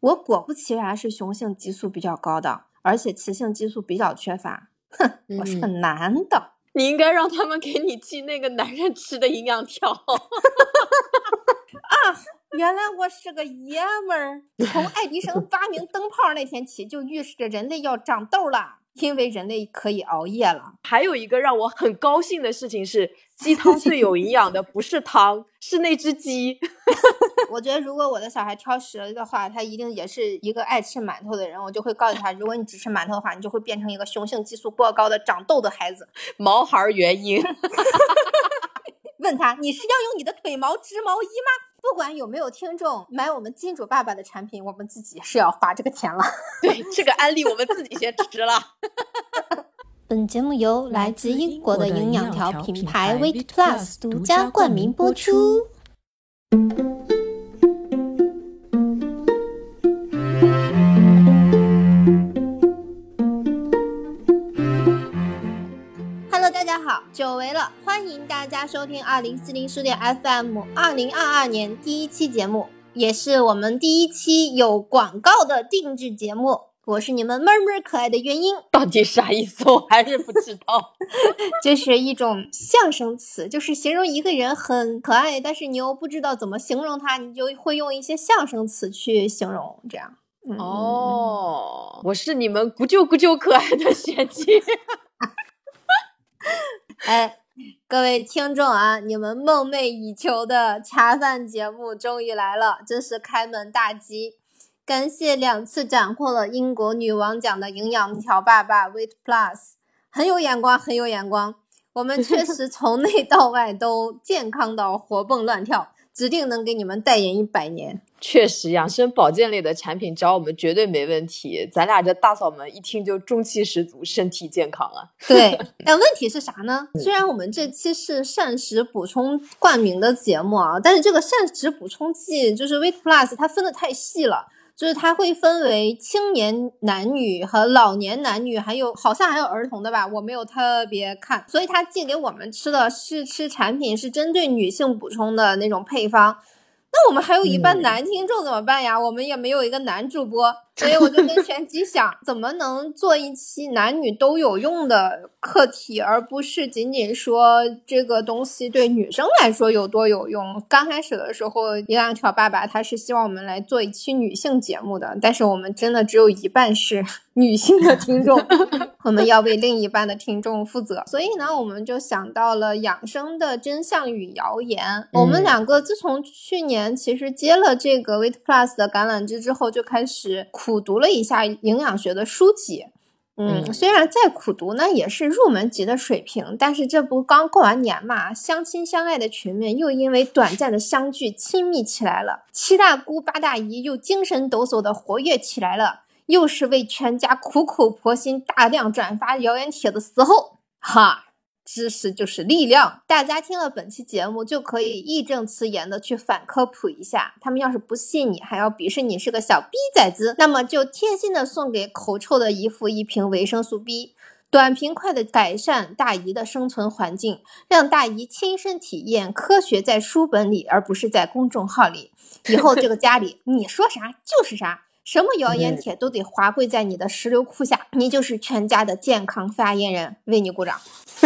我果不其然是雄性激素比较高的，而且雌性激素比较缺乏。哼，我是个男的。你应该让他们给你寄那个男人吃的营养条。啊，原来我是个爷们儿。从爱迪生发明灯泡那天起，就预示着人类要长痘了。因为人类可以熬夜了。还有一个让我很高兴的事情是，鸡汤最有营养的不是汤，是那只鸡。我觉得如果我的小孩挑食了的话，他一定也是一个爱吃馒头的人。我就会告诉他，如果你只吃馒头的话，你就会变成一个雄性激素过高的长痘的孩子。毛孩原因。问他，你是要用你的腿毛织毛衣吗？不管有没有听众买我们金主爸爸的产品，我们自己是要花这个钱了。对，这个安利我们自己先吃了。本节目由来自英国的营养条品牌 Weight Plus 独家冠名播出。久违了，欢迎大家收听二零四零书店 FM 二零二二年第一期节目，也是我们第一期有广告的定制节目。我是你们妹妹可爱的原因，到底啥意思？我还是不知道。这是一种象声词，就是形容一个人很可爱，但是你又不知道怎么形容他，你就会用一些象声词去形容。这样，哦，我是你们咕啾咕啾可爱的学姐。哎，各位听众啊，你们梦寐以求的恰饭节目终于来了，真是开门大吉！感谢两次斩获了英国女王奖的营养条爸爸 Weight Plus，很有眼光，很有眼光。我们确实从内到外都健康到活蹦乱跳。指定能给你们代言一百年。确实，养生保健类的产品找我们绝对没问题。咱俩这大嫂们一听就中气十足，身体健康啊。对，但问题是啥呢？虽然我们这期是膳食补充冠名的节目啊，但是这个膳食补充剂就是 Weight Plus，它分的太细了。就是它会分为青年男女和老年男女，还有好像还有儿童的吧，我没有特别看。所以它寄给我们吃的试吃产品是针对女性补充的那种配方。那我们还有一半男听众怎么办呀？我们也没有一个男主播，所以我就跟玄机想，怎么能做一期男女都有用的课题，而不是仅仅说这个东西对女生来说有多有用。刚开始的时候，一两条爸爸他是希望我们来做一期女性节目的，但是我们真的只有一半是。女性的听众，我们要为另一半的听众负责，所以呢，我们就想到了养生的真相与谣言。我们两个自从去年其实接了这个 Weight Plus 的橄榄枝之后，就开始苦读了一下营养学的书籍。嗯，虽然再苦读呢，也是入门级的水平，但是这不刚过完年嘛，相亲相爱的群们又因为短暂的相聚亲密起来了，七大姑八大姨又精神抖擞的活跃起来了。又是为全家苦口婆心、大量转发谣言帖的时候，哈，知识就是力量。大家听了本期节目，就可以义正辞严的去反科普一下。他们要是不信你，还要鄙视你是个小逼崽子，那么就贴心的送给口臭的姨父一瓶维生素 B，短平快的改善大姨的生存环境，让大姨亲身体验科学在书本里，而不是在公众号里。以后这个家里，你说啥就是啥。什么谣言帖都得滑跪在你的石榴裤下，你就是全家的健康发言人，为你鼓掌。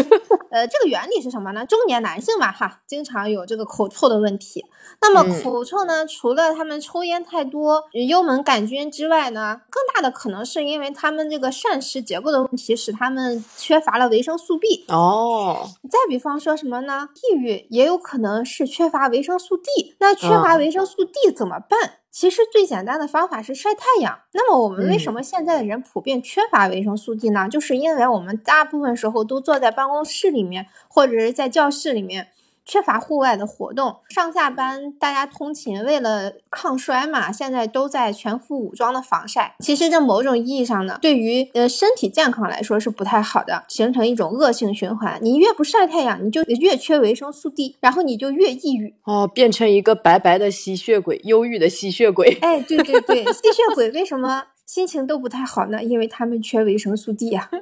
呃，这个原理是什么呢？中年男性嘛，哈，经常有这个口臭的问题。那么口臭呢，除了他们抽烟太多、幽门杆菌之外呢，更大的可能是因为他们这个膳食结构的问题，使他们缺乏了维生素 B。哦，再比方说什么呢？抑郁也有可能是缺乏维生素 D。那缺乏维生素 D 怎么办？其实最简单的方法是晒太阳。那么我们为什么现在的人普遍缺乏维生素 D 呢？就是因为我们大部分时候都坐在办公室里面，或者是在教室里面。缺乏户外的活动，上下班大家通勤，为了抗衰嘛，现在都在全副武装的防晒。其实这某种意义上呢，对于呃身体健康来说是不太好的，形成一种恶性循环。你越不晒太阳，你就越缺维生素 D，然后你就越抑郁哦，变成一个白白的吸血鬼，忧郁的吸血鬼。哎，对对对，吸血鬼为什么？心情都不太好呢，因为他们缺维生素 D 呀。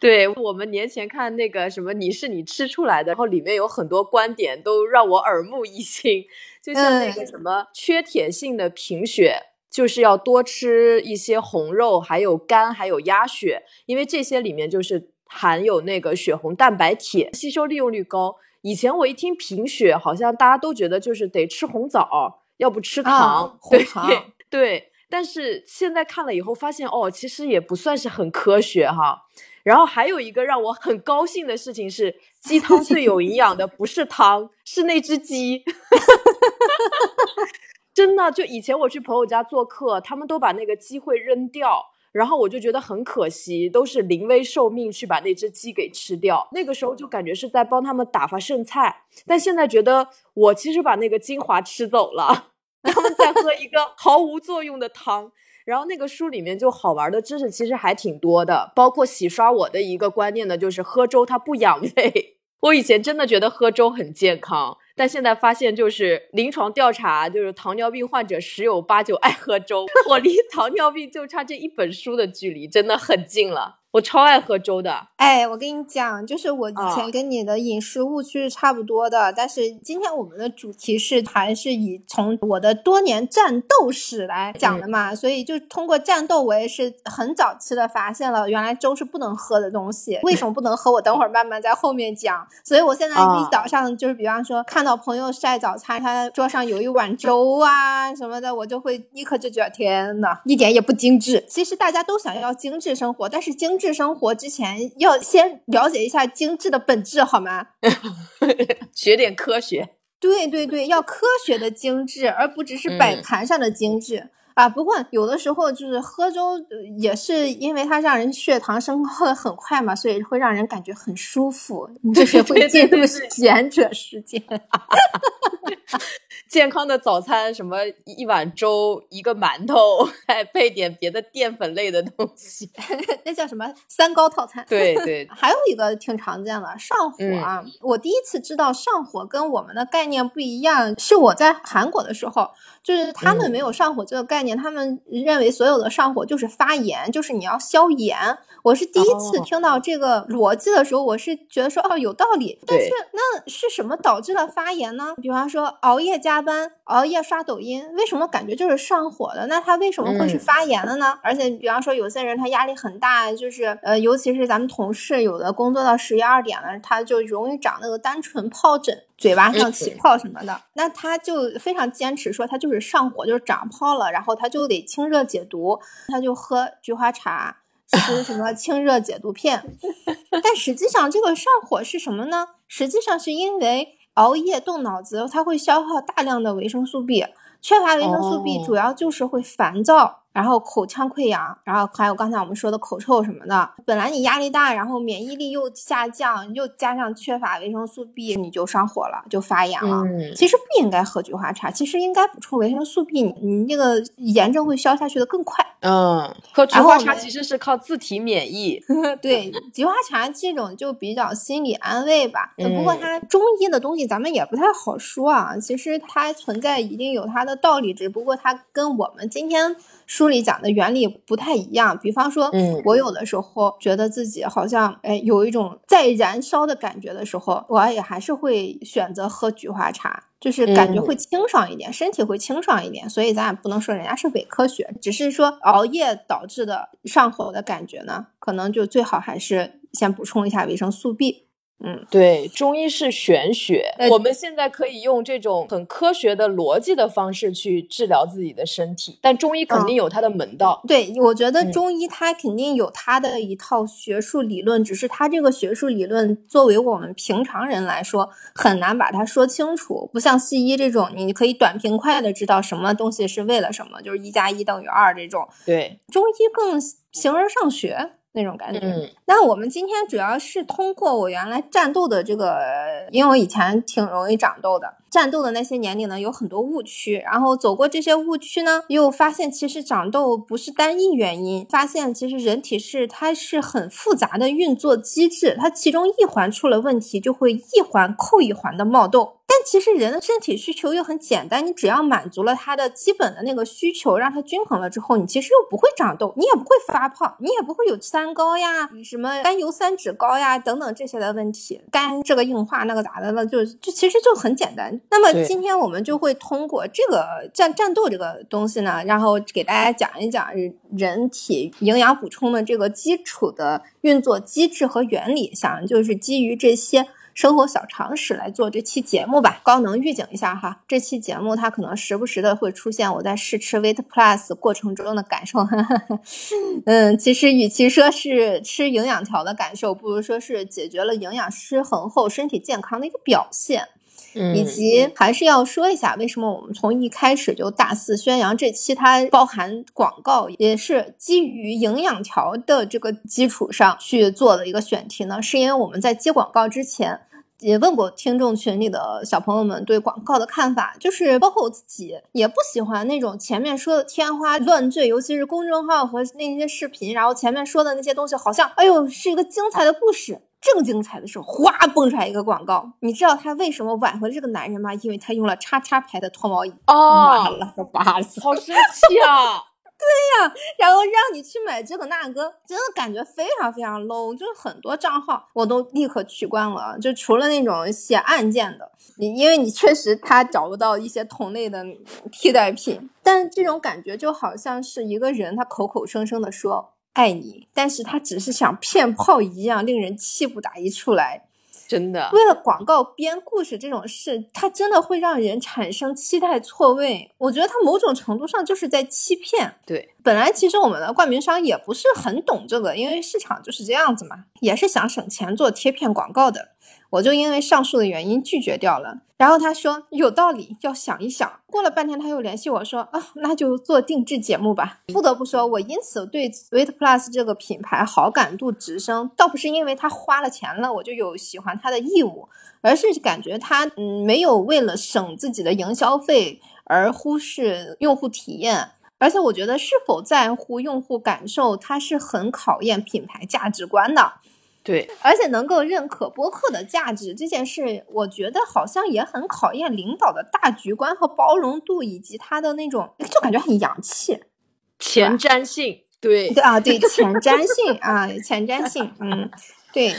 对我们年前看那个什么，你是你吃出来的，然后里面有很多观点都让我耳目一新。就像那个什么缺铁性的贫血，就是要多吃一些红肉，还有肝，还有鸭血，因为这些里面就是含有那个血红蛋白铁，吸收利用率高。以前我一听贫血，好像大家都觉得就是得吃红枣，要不吃糖，对对。但是现在看了以后发现，哦，其实也不算是很科学哈。然后还有一个让我很高兴的事情是，鸡汤最有营养的不是汤，是那只鸡。真的，就以前我去朋友家做客，他们都把那个鸡会扔掉，然后我就觉得很可惜，都是临危受命去把那只鸡给吃掉。那个时候就感觉是在帮他们打发剩菜，但现在觉得我其实把那个精华吃走了。他们在喝一个毫无作用的汤，然后那个书里面就好玩的知识其实还挺多的，包括洗刷我的一个观念呢，就是喝粥它不养胃。我以前真的觉得喝粥很健康，但现在发现就是临床调查，就是糖尿病患者十有八九爱喝粥。我离糖尿病就差这一本书的距离，真的很近了。我超爱喝粥的，哎，我跟你讲，就是我以前跟你的饮食误区是差不多的，但是今天我们的主题是还是以从我的多年战斗史来讲的嘛，所以就通过战斗，我也是很早期的发现了原来粥是不能喝的东西，为什么不能喝？我等会儿慢慢在后面讲。所以我现在一早上就是比方说看到朋友晒早餐，他桌上有一碗粥啊什么的，我就会立刻就觉得天呐，一点也不精致。其实大家都想要精致生活，但是精致。致生活之前要先了解一下精致的本质，好吗？学点科学。对对对，要科学的精致，而不只是摆盘上的精致啊。不过有的时候就是喝粥，也是因为它让人血糖升高的很快嘛，所以会让人感觉很舒服，就是会进入贤者时间。健康的早餐，什么一碗粥，一个馒头，还配点别的淀粉类的东西，那叫什么三高套餐？对对。还有一个挺常见的上火啊，我第一次知道上火跟我们的概念不一样，是我在韩国的时候，就是他们没有上火这个概念，他们认为所有的上火就是发炎，就是你要消炎。我是第一次听到这个逻辑的时候，我是觉得说哦有道理，但是那是什么导致了发炎呢？比方说熬夜加班、熬夜刷抖音，为什么感觉就是上火的？那他为什么会是发炎的呢？而且比方说有些人他压力很大，就是呃尤其是咱们同事有的工作到十一二点了，他就容易长那个单纯疱疹，嘴巴上起泡什么的，那他就非常坚持说他就是上火，就是长泡了，然后他就得清热解毒，他就喝菊花茶。吃什么 清热解毒片？但实际上，这个上火是什么呢？实际上是因为熬夜动脑子，它会消耗大量的维生素 B，缺乏维生素 B 主要就是会烦躁。然后口腔溃疡，然后还有刚才我们说的口臭什么的。本来你压力大，然后免疫力又下降，又加上缺乏维生素 B，你就上火了，就发炎了。其实不应该喝菊花茶，其实应该补充维生素 B，你你那个炎症会消下去的更快。嗯，喝菊花茶其实是靠自体免疫。对，菊花茶这种就比较心理安慰吧。不过它中医的东西咱们也不太好说啊。其实它存在一定有它的道理，只不过它跟我们今天。书里讲的原理不太一样，比方说，我有的时候觉得自己好像哎有一种在燃烧的感觉的时候，我也还是会选择喝菊花茶，就是感觉会清爽一点，身体会清爽一点。所以咱也不能说人家是伪科学，只是说熬夜导致的上火的感觉呢，可能就最好还是先补充一下维生素 B。嗯，对，中医是玄学，我们现在可以用这种很科学的逻辑的方式去治疗自己的身体，但中医肯定有它的门道。对，我觉得中医它肯定有它的一套学术理论，只是它这个学术理论作为我们平常人来说很难把它说清楚，不像西医这种，你可以短平快的知道什么东西是为了什么，就是一加一等于二这种。对，中医更形而上学。那种感觉。那我们今天主要是通过我原来战斗的这个，因为我以前挺容易长痘的，战斗的那些年里呢，有很多误区。然后走过这些误区呢，又发现其实长痘不是单一原因，发现其实人体是它是很复杂的运作机制，它其中一环出了问题，就会一环扣一环的冒痘。但其实人的身体需求又很简单，你只要满足了它的基本的那个需求，让它均衡了之后，你其实又不会长痘，你也不会发胖，你也不会有三高呀、什么甘油三酯高呀等等这些的问题，肝这个硬化那个咋的了，就就其实就很简单。那么今天我们就会通过这个战战斗这个东西呢，然后给大家讲一讲人人体营养补充的这个基础的运作机制和原理，想就是基于这些。生活小常识来做这期节目吧，高能预警一下哈，这期节目它可能时不时的会出现我在试吃 Weight Plus 过程中的感受。嗯，其实与其说是吃营养条的感受，不如说是解决了营养失衡后身体健康的一个表现。嗯以及还是要说一下，为什么我们从一开始就大肆宣扬这期它包含广告，也是基于营养条的这个基础上去做的一个选题呢？是因为我们在接广告之前。也问过听众群里的小朋友们对广告的看法，就是包括我自己也不喜欢那种前面说的天花乱坠，尤其是公众号和那些视频，然后前面说的那些东西好像，哎呦是一个精彩的故事，正精彩的时候，哗蹦出来一个广告。你知道他为什么挽回了这个男人吗？因为他用了叉叉牌的脱毛仪。妈哦，了个巴子！好生气啊！然后让你去买这个那个，真的感觉非常非常 low。就是很多账号我都立刻取关了，就除了那种写案件的，你因为你确实他找不到一些同类的替代品，但这种感觉就好像是一个人他口口声声的说爱你，但是他只是想骗炮一样，令人气不打一处来。真的，为了广告编故事这种事，它真的会让人产生期待错位。我觉得他某种程度上就是在欺骗。对，本来其实我们的冠名商也不是很懂这个，因为市场就是这样子嘛，也是想省钱做贴片广告的。我就因为上述的原因拒绝掉了。然后他说有道理，要想一想。过了半天，他又联系我说啊，那就做定制节目吧。不得不说，我因此对 Wait Plus 这个品牌好感度直升，倒不是因为他花了钱了，我就有喜欢他的义务，而是感觉他嗯没有为了省自己的营销费而忽视用户体验。而且我觉得是否在乎用户感受，它是很考验品牌价值观的。对，而且能够认可播客的价值这件事，我觉得好像也很考验领导的大局观和包容度，以及他的那种就感觉很洋气。前瞻性，对，对啊，对前 瞻性啊，前瞻性，嗯，对，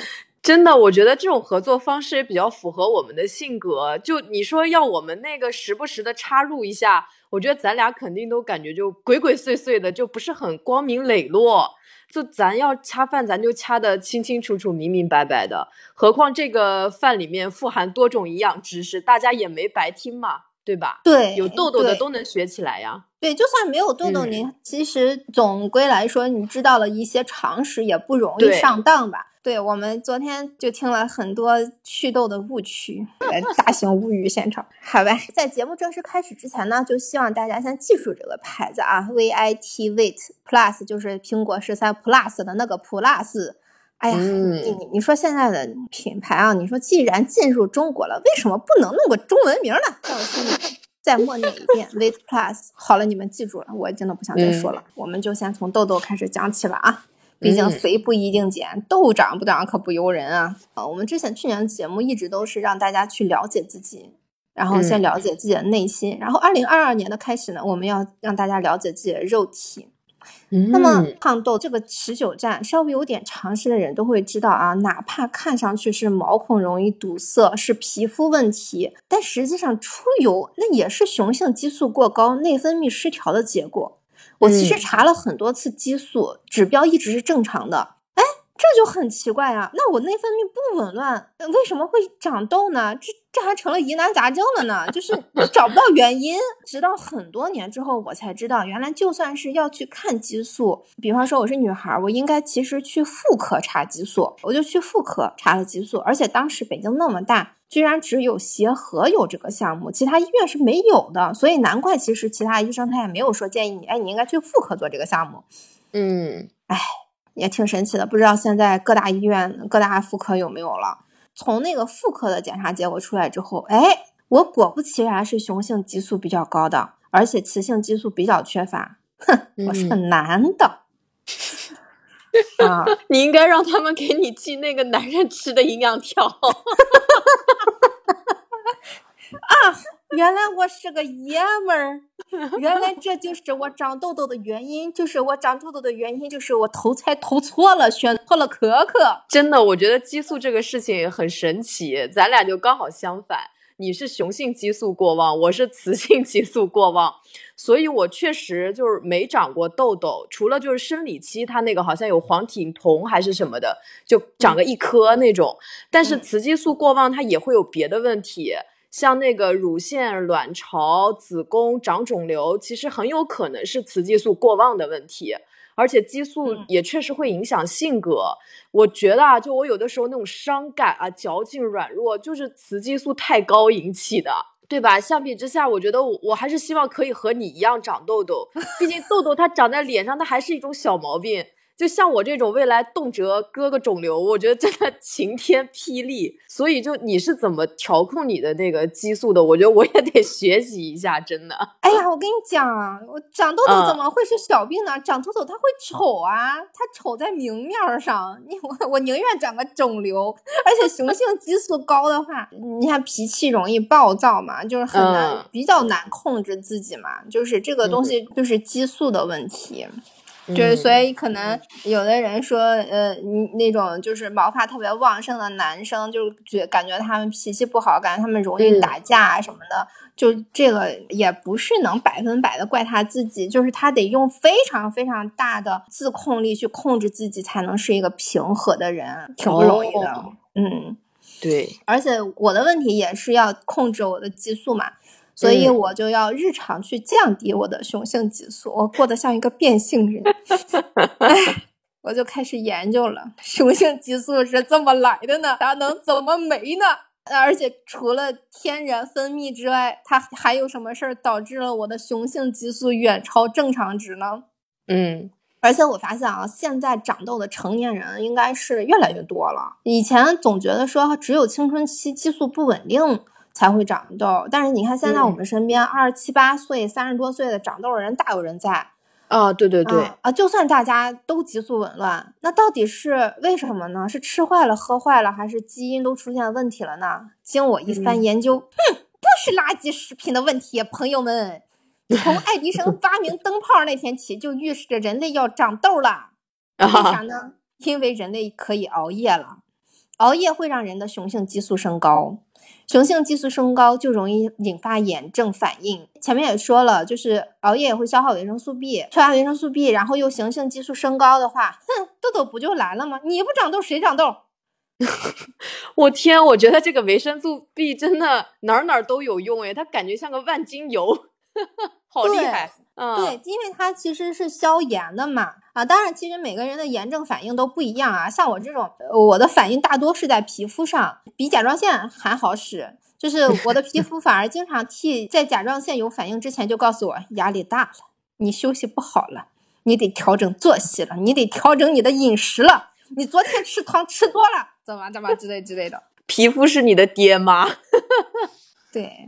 真的，我觉得这种合作方式也比较符合我们的性格。就你说要我们那个时不时的插入一下，我觉得咱俩肯定都感觉就鬼鬼祟祟的，就不是很光明磊落。就咱要掐饭，咱就掐的清清楚楚、明明白白的。何况这个饭里面富含多种营养知识，大家也没白听嘛，对吧？对，有痘痘的都能学起来呀。对，就算没有痘痘，嗯你其实总归来说，你知道了一些常识，也不容易上当吧？对我们昨天就听了很多祛痘的误区，呃大型无语现场。好吧，在节目正式开始之前呢，就希望大家先记住这个牌子啊，V I T Wait Plus，就是苹果十三 Plus 的那个 Plus。哎呀，嗯你你你说现在的品牌啊，你说既然进入中国了，为什么不能弄个中文名呢？在我心里再默念一遍 Wait Plus。好了，你们记住了，我真的不想再说了。我们就先从痘痘开始讲起了啊。毕竟嗯肥不一定减，痘长不长可不由人啊！啊，我们之前去年的节目一直都是让大家去了解自己，然后先嗯了解自己的内心，然后二零二二年的开始呢，我们要让大家了解自己的肉体。那么嗯胖痘这个持久战，稍微有点常识的人都会知道啊，哪怕看上去是毛孔容易堵塞，是皮肤问题，但实际上出油那也是雄性激素过高、内分泌失调的结果。我其实嗯查了很多次激素指标，一直是正常的。哎，这就很奇怪啊！那我内分泌不紊乱，呃为什么会长痘呢？这这还成了疑难杂症了呢？就是 找不到原因。直到很多年之后，我才知道，原来就算是要去看激素，比方说我是女孩，我应该其实去妇科查激素，我就去妇科查了激素，而且当时北京那么大。居然只有协和有这个项目，其他医院是没有的，所以难怪其实其他医生他也没有说建议你，哎，你应该去妇科做这个项目。嗯，也挺神奇的，不知道现在各大医院、各大妇科有没有了。从那个妇科的检查结果出来之后，哎，我果不其然是雄性激素比较高的，而且雌性激素比较缺乏。哼，我是个男的。啊，你应该让他们给你寄那个男人吃的营养条。啊，原来我是个爷们儿，原来这就是我长痘痘的原因，就是我长痘痘的原因，就是我投胎投错了，选错了可可。真的，我觉得激素这个事情很神奇，咱俩就刚好相反。你是雄性激素过旺，我是雌性激素过旺，所以我确实就是没长过痘痘，除了就是生理期，它那个好像有黄体酮还是什么的，就长个一颗那种。但是雌激素过旺，它也会有别的问题，像那个乳腺、卵巢、子宫长肿瘤，其实很有可能是雌激素过旺的问题。而且激素也确实会影响性格，我觉得啊，就我有的时候那种伤感啊、矫情、软弱，就是雌激素太高引起的，对吧？相比之下，我觉得我我还是希望可以和你一样长痘痘，毕竟痘痘它长在脸上，它还是一种小毛病。就像我这种未来动辄割个肿瘤，我觉得真的 晴天霹雳。所以，就你是怎么调控你的那个激素的？我觉得我也得学习一下，真的。哎呀，我跟你讲啊，我长痘痘怎么会是小病呢？长痘痘它会丑啊，它丑在明面上。你我我宁愿长个肿瘤。而且雄性激素高的话，你看脾气容易暴躁嘛，就是很难，比较难控制自己嘛。就是这个东西就是激素的问题。就是所以可能有的人说，呃，那种就是毛发特别旺盛的男生，就觉感觉他们脾气不好，感觉他们容易打架啊什么的。就这个也不是能百分百的怪他自己，就是他得用非常非常大的自控力去控制自己，才能是一个平和的人，挺不容易的。嗯，对。而且我的问题也是要控制我的激素嘛。所以我就要日常去降低我的雄性激素，我过得像一个变性人。我就开始研究了，雄性激素是这么来的呢？它能怎么没呢？而且除了天然分泌之外，它还有什么事儿导致了我的雄性激素远超正常值呢？嗯，而且我发现啊，现在长痘的成年人应该是越来越多了。以前总觉得说只有青春期激素不稳定。才会长痘，但是你看现在我们身边二十七八岁、三十多岁的长痘的人大有人在啊！对对对啊！就算大家都激素紊乱，那到底是为什么呢？是吃坏了、喝坏了，还是基因都出现问题了呢？经我一番研究，哼，不是垃圾食品的问题，朋友们，从爱迪生发明灯泡那天起，就预示着人类要长痘了。为啥呢？因为人类可以熬夜了，熬夜会让人的雄性激素升高。雄性激素升高就容易引发炎症反应。前面也说了，就是熬夜也会消耗维生素 B，缺乏维生素 B，然后又雄性激素升高的话，哼，痘痘不就来了吗？你不长痘谁长痘？我天，我觉得这个维生素 B 真的哪儿哪儿都有用诶，它感觉像个万金油，好厉害。嗯，对，因为它其实是消炎的嘛。啊，当然，其实每个人的炎症反应都不一样啊。像我这种，我的反应大多是在皮肤上，比甲状腺还好使。就是我的皮肤反而 经常替在甲状腺有反应之前就告诉我压力大了，你休息不好了，你得调整作息了，你得调整你的饮食了，你昨天吃糖吃多了，怎么怎么之类之类的。皮肤是你的爹妈，对。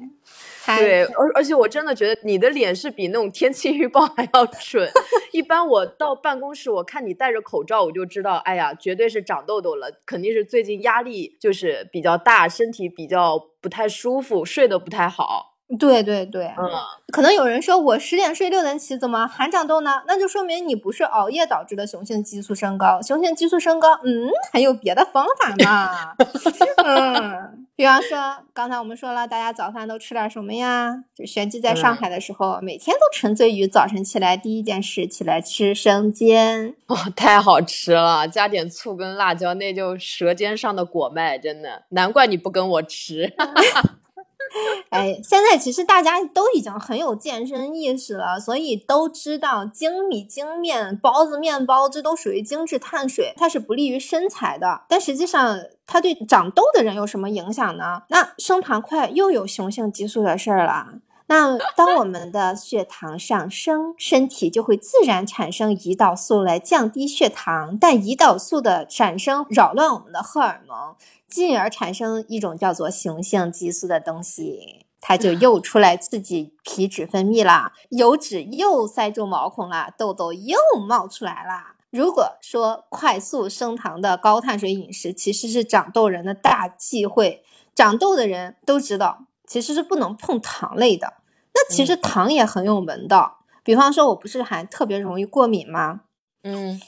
对，而而且我真的觉得你的脸是比那种天气预报还要准。一般我到办公室，我看你戴着口罩，我就知道，哎呀，绝对是长痘痘了，肯定是最近压力就是比较大，身体比较不太舒服，睡得不太好。对对对，嗯，可能有人说我十点睡六点起，怎么还长痘呢？那就说明你不是熬夜导致的雄性激素升高，雄性激素升高，嗯，还有别的方法嘛？嗯，比方说刚才我们说了，大家早饭都吃点什么呀？就玄机在上海的时候，每天都沉醉于早晨起来第一件事起来吃生煎，哇，太好吃了，加点醋跟辣椒，那就舌尖上的果麦，真的，难怪你不跟我吃。哎，现在其实大家都已经很有健身意识了，所以都知道精米精面、包子、面包这都属于精致碳水，它是不利于身材的。但实际上，它对长痘的人有什么影响呢？那升糖快又有雄性激素的事儿了。那当我们的血糖上升，身体就会自然产生胰岛素来降低血糖，但胰岛素的产生扰乱我们的荷尔蒙。进而产生一种叫做雄性激素的东西，它就又出来刺激皮脂分泌啦，油脂又塞住毛孔啦，痘痘又冒出来了。如果说快速升糖的高碳水饮食其实是长痘人的大忌讳，长痘的人都知道其实是不能碰糖类的。那其实糖也很有门道，比方说，我不是还特别容易过敏吗？嗯，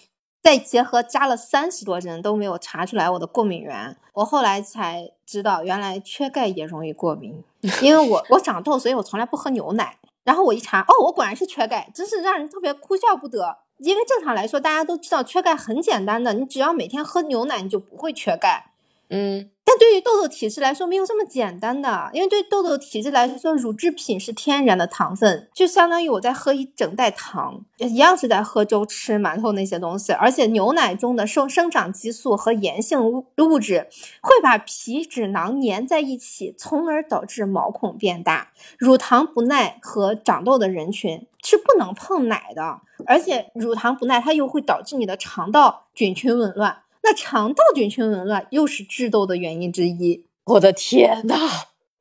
再结合扎了三十多针都没有查出来我的过敏源，我后来才知道，原来缺钙也容易过敏。因为我我长痘，所以我从来不喝牛奶。然后我一查，哦，我果然是缺钙，真是让人特别哭笑不得。因为正常来说，大家都知道缺钙很简单的，你只要每天喝牛奶，你就不会缺钙。嗯，但对于痘痘体质来说，没有这么简单的。因为对痘痘体质来说，乳制品是天然的糖分，就相当于我在喝一整袋糖，一样是在喝粥、吃馒头那些东西。而且牛奶中的生生长激素和炎性物物质会把皮脂囊粘在一起，从而导致毛孔变大。乳糖不耐和长痘的人群是不能碰奶的，而且乳糖不耐它又会导致你的肠道菌群紊乱。那肠道菌群紊乱又是致痘的原因之一。我的天呐，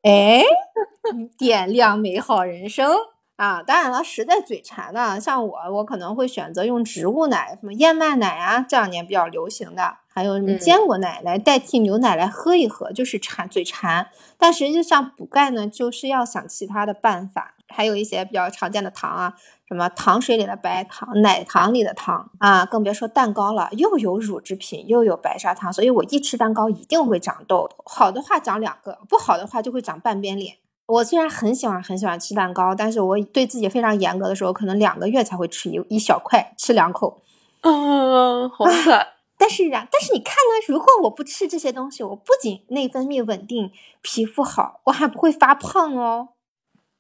哎，点亮美好人生啊！当然了，实在嘴馋的，像我，我可能会选择用植物奶，什么燕麦奶啊，这两年比较流行的，还有什么坚果奶来代替牛奶来喝一喝，就是馋嘴馋。但实际上补钙呢，就是要想其他的办法，还有一些比较常见的糖啊。什么糖水里的白糖，奶糖里的糖啊，更别说蛋糕了，又有乳制品，又有白砂糖，所以我一吃蛋糕一定会长痘。好的话长两个，不好的话就会长半边脸。我虽然很喜欢很喜欢吃蛋糕，但是我对自己非常严格的时候，可能两个月才会吃一一小块，吃两口。嗯，好惨。但是啊，但是你看呢，如果我不吃这些东西，我不仅内分泌稳定，皮肤好，我还不会发胖哦。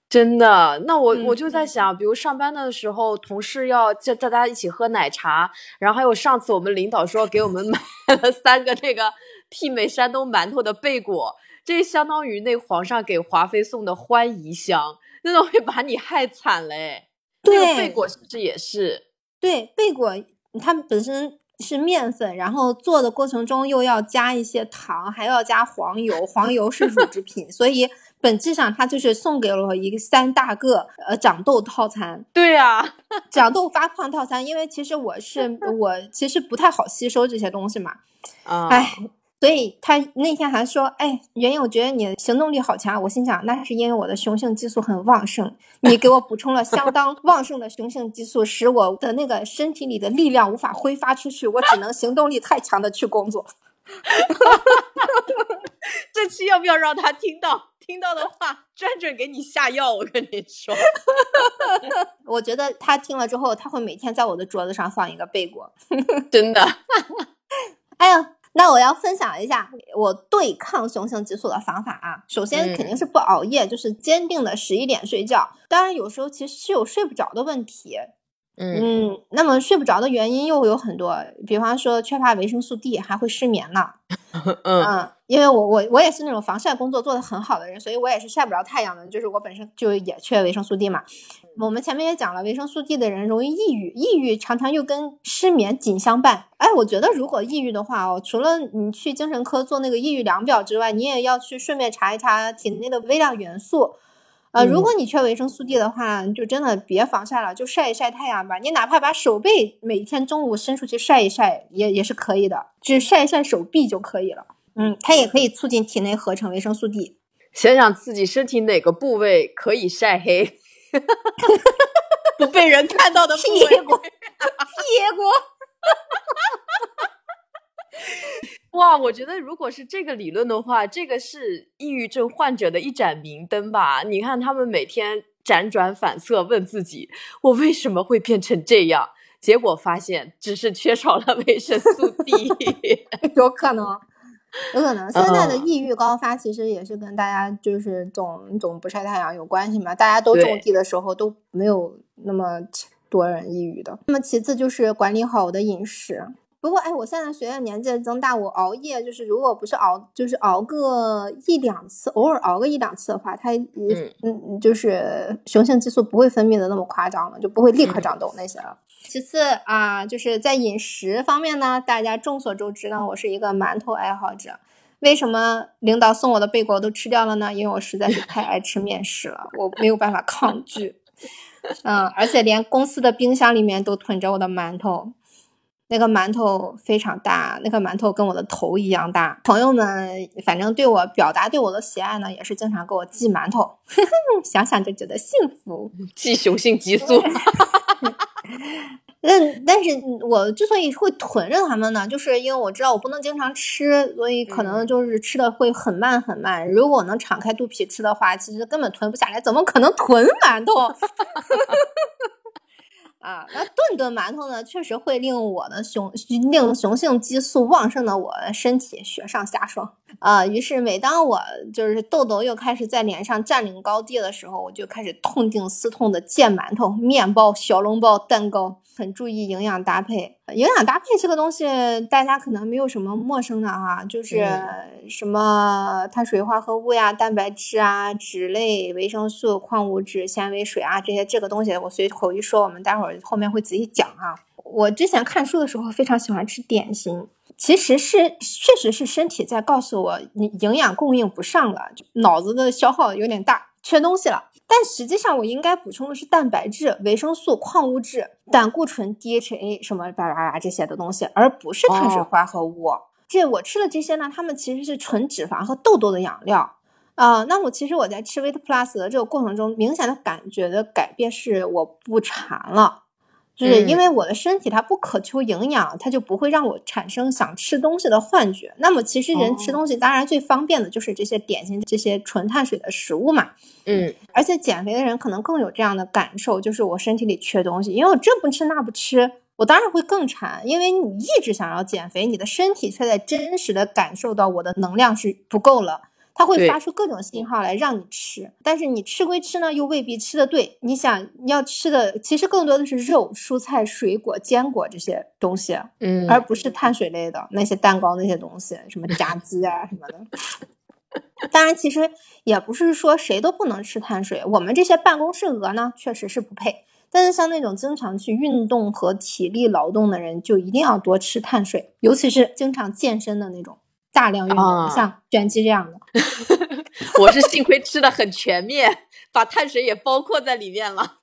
真的，那我我就在想，比如上班的时候，同事要叫大家一起喝奶茶，然后还有上次我们领导说给我们 买了三个那个媲美山东馒头的贝果，这相当于那皇上给华妃送的欢宜香，真的会把你害惨嘞。对，贝果是不是也是？对，贝果它本身是面粉，然后做的过程中又要加一些糖，还要加黄油，黄油是乳制品，所以。本质上，他就是送给了我一个三大个呃长痘套餐。对呀，长痘发胖套餐，因为其实我是 我其实不太好吸收这些东西嘛。啊，哎，所以他那天还说，哎，原因我觉得你行动力好强。我心想，那是因为我的雄性激素很旺盛，你给我补充了相 当旺盛的雄性激素，使我的那个身体里的力量无法挥发出去，我只能行动力太强的去工作。这期要不要让他听到？听到的话，专准给你下药。我跟你说，我觉得他听了之后，他会每天在我的桌子上放一个贝果。真的。哎呀，那我要分享一下我对抗雄性激素的方法啊。首先肯定是不熬夜，就是坚定的十一点睡觉。当然有时候其实是有睡不着的问题。嗯，那么睡不着的原因又有很多，比方说缺乏维生素 D，还会失眠呢。嗯，因为我我我也是那种防晒工作做得很好的人，所以我也是晒不着太阳的，就是我本身就也缺维生素 D 嘛。我们前面也讲了，维生素 D 的人容易抑郁，抑郁常常又跟失眠紧相伴。哎，我觉得如果抑郁的话哦，除了你去精神科做那个抑郁量表之外，你也要去顺便查一查体内的微量元素。呃，如果你缺维生素 D 的话，就真的别防晒了，就晒一晒太阳吧。你哪怕把手背每天中午伸出去晒一晒，也也是可以的，只晒一晒手臂就可以了。嗯，它也可以促进体内合成维生素 D。想想自己身体哪个部位可以晒黑，不被人看到的部位，屁股，屁股。哇，我觉得如果是这个理论的话，这个是抑郁症患者的一盏明灯吧？你看他们每天辗转反侧，问自己：我为什么会变成这样？结果发现只是缺少了维生素 D，有可能，有可能。现在的抑郁高发其实也是跟大家就是总总不晒太阳有关系嘛？大家都种地的时候都没有那么多人抑郁的。那么其次就是管理好我的饮食。不过，哎，我现在随着年纪的增大，我熬夜就是，如果不是熬，就是熬个一两次，偶尔熬个一两次的话，它嗯嗯，就是雄性激素不会分泌的那么夸张了，就不会立刻长痘那些了。其次啊，就是在饮食方面呢，大家众所周知呢，我是一个馒头爱好者。为什么领导送我的贝果都吃掉了呢？因为我实在是太爱吃面食了，我没有办法抗拒。嗯，而且连公司的冰箱里面都囤着我的馒头。那个馒头非常大，那个馒头跟我的头一样大。朋友们反正对我表达对我的喜爱呢，也是经常给我寄馒头，想想就觉得幸福。寄雄性激素。但但是我之所以会囤着它们呢，就是因为我知道我不能经常吃，所以可能就是吃的会很慢很慢。如果能敞开肚皮吃的话，其实根本囤不下来，怎么可能囤馒头？啊，那顿顿馒头呢，确实会令我的雄令雄性激素旺盛的我身体雪上加霜啊。于是每当我就是痘痘又开始在脸上占领高地的时候，我就开始痛定思痛的见馒头、面包、小笼包、蛋糕。很注意营养搭配，营养搭配这个东西大家可能没有什么陌生的哈，就是什么碳水化合物呀、蛋白质啊、脂类、维生素、矿物质、纤维、水啊这些这个东西，我随口一说，我们待会儿后面会仔细讲啊。我之前看书的时候非常喜欢吃点心，其实是确实是身体在告诉我你营养供应不上了，脑子的消耗有点大，缺东西了。但实际上，我应该补充的是蛋白质、维生素、矿物质、胆固醇、DHA 什么叭叭叭这些的东西，而不是碳水化合物。这我吃的这些呢，它们其实是纯脂肪和痘痘的养料啊。那我其实我在吃 Weight Plus 的这个过程中，明显的感觉的改变是我不馋了。就是因为我的身体它不渴求营养，它就不会让我产生想吃东西的幻觉。那么其实人吃东西当然最方便的就是这些点心、这些纯碳水的食物嘛。嗯，而且减肥的人可能更有这样的感受，就是我身体里缺东西，因为我这不吃那不吃，我当然会更馋。因为你一直想要减肥，你的身体却在真实的感受到我的能量是不够了。它会发出各种信号来让你吃，但是你吃归吃呢，又未必吃的对。你想要吃的，其实更多的是肉、蔬菜、水果、坚果这些东西，嗯，而不是碳水类的那些蛋糕那些东西，什么炸鸡啊什么的。当然，其实也不是说谁都不能吃碳水，我们这些办公室鹅呢，确实是不配。但是像那种经常去运动和体力劳动的人，就一定要多吃碳水，尤其是经常健身的那种。大量运动，像拳击这样的，我是幸亏吃的很全面，把碳水也包括在里面了。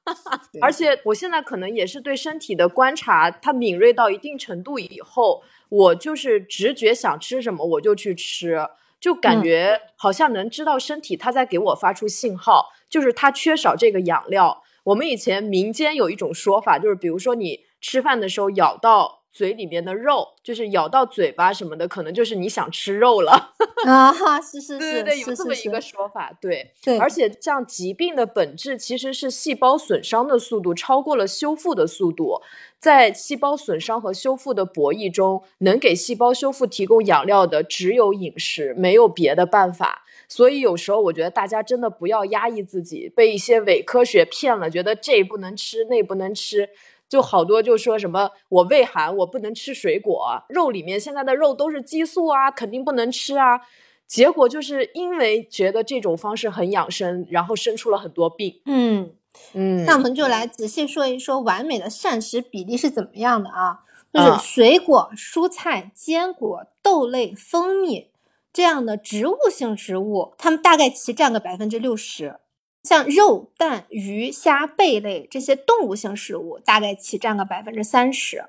而且我现在可能也是对身体的观察，它敏锐到一定程度以后，我就是直觉想吃什么我就去吃，就感觉好像能知道身体它在给我发出信号，就是它缺少这个养料。我们以前民间有一种说法，就是比如说你吃饭的时候咬到。嘴里面的肉，就是咬到嘴巴什么的，可能就是你想吃肉了 啊！是是是，对对对，有这么一个说法，对对。而且像疾病的本质其实是细胞损伤的速度超过了修复的速度，在细胞损伤和修复的博弈中，能给细胞修复提供养料的只有饮食，没有别的办法。所以有时候我觉得大家真的不要压抑自己，被一些伪科学骗了，觉得这不能吃，那不能吃。就好多就说什么我胃寒，我不能吃水果，肉里面现在的肉都是激素啊，肯定不能吃啊。结果就是因为觉得这种方式很养生，然后生出了很多病。嗯嗯，那我们就来仔细说一说完美的膳食比例是怎么样的啊？就是水果、蔬菜、坚果、豆类、蜂蜜这样的植物性食物，它们大概其占个百分之六十。像肉、蛋、鱼、虾、贝类这些动物性食物，大概其占个百分之三十。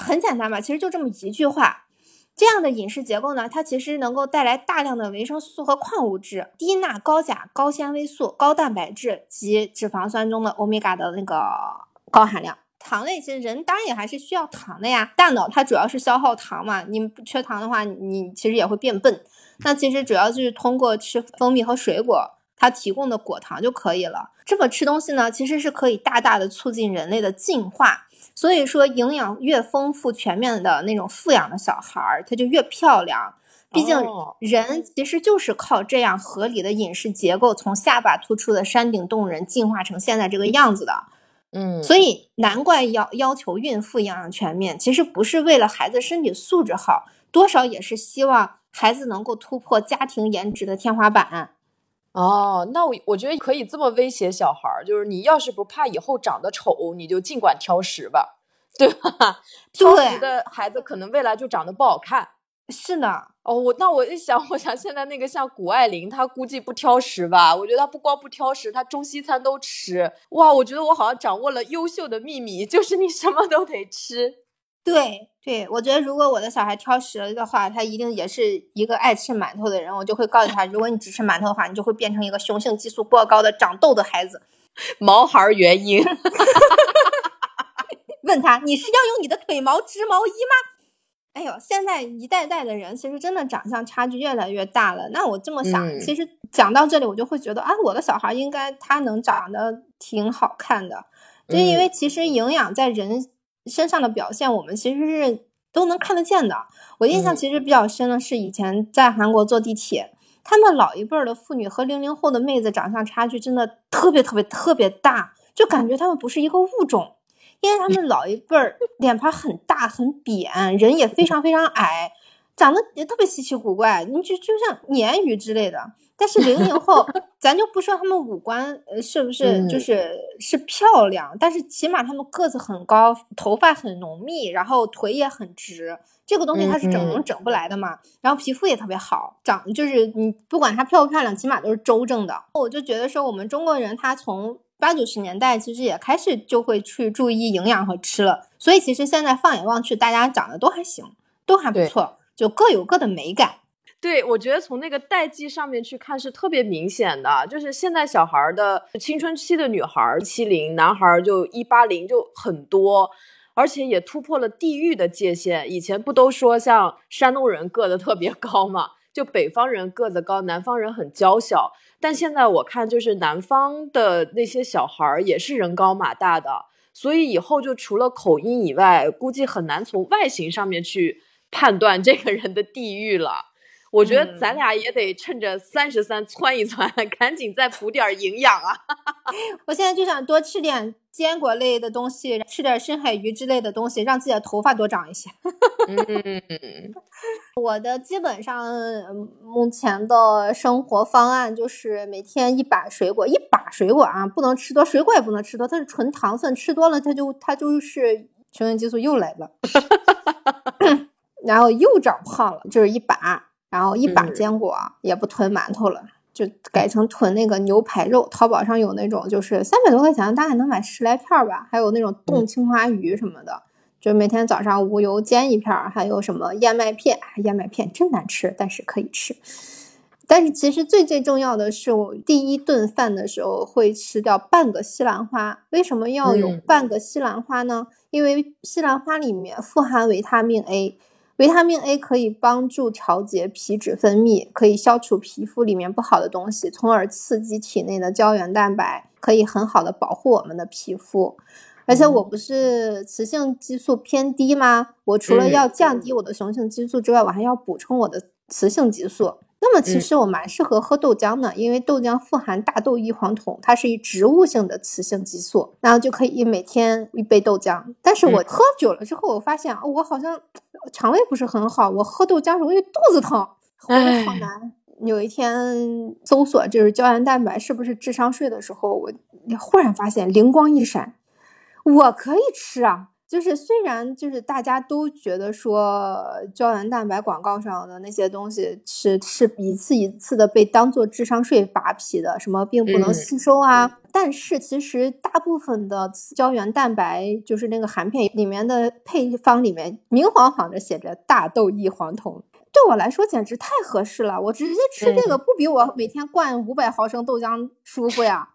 很简单吧？其实就这么一句话。这样的饮食结构呢，它其实能够带来大量的维生素和矿物质，低钠、高钾、高纤维素、高蛋白质及脂肪酸中的欧米伽的那个高含量。糖类其实人当然也还是需要糖的呀。大脑它主要是消耗糖嘛，你不缺糖的话，你其实也会变笨。那其实主要就是通过吃蜂蜜和水果。它提供的果糖就可以了。这么吃东西呢，其实是可以大大的促进人类的进化。所以说，营养越丰富、全面的那种富养的小孩儿，他就越漂亮。毕竟人其实就是靠这样合理的饮食结构，从下巴突出的山顶洞人进化成现在这个样子的。嗯，所以难怪要要求孕妇营养全面，其实不是为了孩子身体素质好，多少也是希望孩子能够突破家庭颜值的天花板。哦，那我我觉得可以这么威胁小孩儿，就是你要是不怕以后长得丑，你就尽管挑食吧，对吧？挑食的孩子可能未来就长得不好看。是呢，哦，我那我一想，我想现在那个像谷爱凌，她估计不挑食吧？我觉得她不光不挑食，她中西餐都吃。哇，我觉得我好像掌握了优秀的秘密，就是你什么都得吃。对对，我觉得如果我的小孩挑食了的话，他一定也是一个爱吃馒头的人。我就会告诉他，如果你只吃馒头的话，你就会变成一个雄性激素过高的长痘的孩子。毛孩原因。问他，你是要用你的腿毛织毛衣吗？哎呦，现在一代代的人其实真的长相差距越来越大了。那我这么想，其实讲到这里，我就会觉得啊，我的小孩应该他能长得挺好看的，就因为其实营养在人身上的表现，我们其实是都能看得见的。我印象其实比较深的是以前在韩国坐地铁，他们老一辈的妇女和零零后的妹子长相差距真的特别特别特别大，就感觉他们不是一个物种。因为他们老一辈儿脸盘很大很扁，人也非常非常矮，长得也特别稀奇古怪，你就就像鲶鱼之类的。但是零零后，咱就不说他们五官呃是不是就是是漂亮，但是起码他们个子很高，头发很浓密，然后腿也很直，这个东西它是整容整不来的嘛。然后皮肤也特别好，长就是你不管她漂不漂亮，起码都是周正的。我就觉得说我们中国人他从。八九十年代其实也开始就会去注意营养和吃了，所以其实现在放眼望去，大家长得都还行，都还不错，就各有各的美感。对，我觉得从那个代际上面去看是特别明显的，就是现在小孩的青春期的女孩七零，男孩就一八零就很多，而且也突破了地域的界限。以前不都说像山东人个子特别高嘛，就北方人个子高，南方人很娇小。但现在我看，就是南方的那些小孩也是人高马大的，所以以后就除了口音以外，估计很难从外形上面去判断这个人的地域了。我觉得咱俩也得趁着三十三窜一窜，赶紧再补点营养啊！我现在就想多吃点坚果类的东西，吃点深海鱼之类的东西，让自己的头发多长一些。嗯，我的基本上目前的生活方案就是每天一把水果，一把水果啊，不能吃多，水果也不能吃多，它是纯糖分，吃多了它就它就是雄性激素又来了，然后又长胖了，就是一把。然后一把坚果也不囤馒头了，就改成囤那个牛排肉。淘宝上有那种，就是三百多块钱，大概能买十来片吧。还有那种冻青花鱼什么的，就每天早上无油煎一片。还有什么燕麦片，燕麦片真难吃，但是可以吃。但是其实最最重要的是，我第一顿饭的时候会吃掉半个西兰花。为什么要有半个西兰花呢？因为西兰花里面富含维他命 A。维他命 A 可以帮助调节皮脂分泌，可以消除皮肤里面不好的东西，从而刺激体内的胶原蛋白，可以很好的保护我们的皮肤。而且我不是雌性激素偏低吗？我除了要降低我的雄性激素之外，我还要补充我的雌性激素。那么其实我蛮适合喝豆浆的，因为豆浆富含大豆异黄酮，它是一植物性的雌性激素，然后就可以每天一杯豆浆。但是我喝久了之后，我发现哦我好像肠胃不是很好，我喝豆浆容易肚子疼，好难。有一天搜索就是胶原蛋白是不是智商税的时候，我忽然发现灵光一闪，我可以吃啊。就是虽然就是大家都觉得说胶原蛋白广告上的那些东西是是一次一次的被当做智商税扒皮的，什么并不能吸收啊，但是其实大部分的胶原蛋白就是那个含片里面的配方里面明晃晃的写着大豆异黄酮，对我来说简直太合适了，我直接吃这个不比我每天灌五百毫升豆浆舒服呀，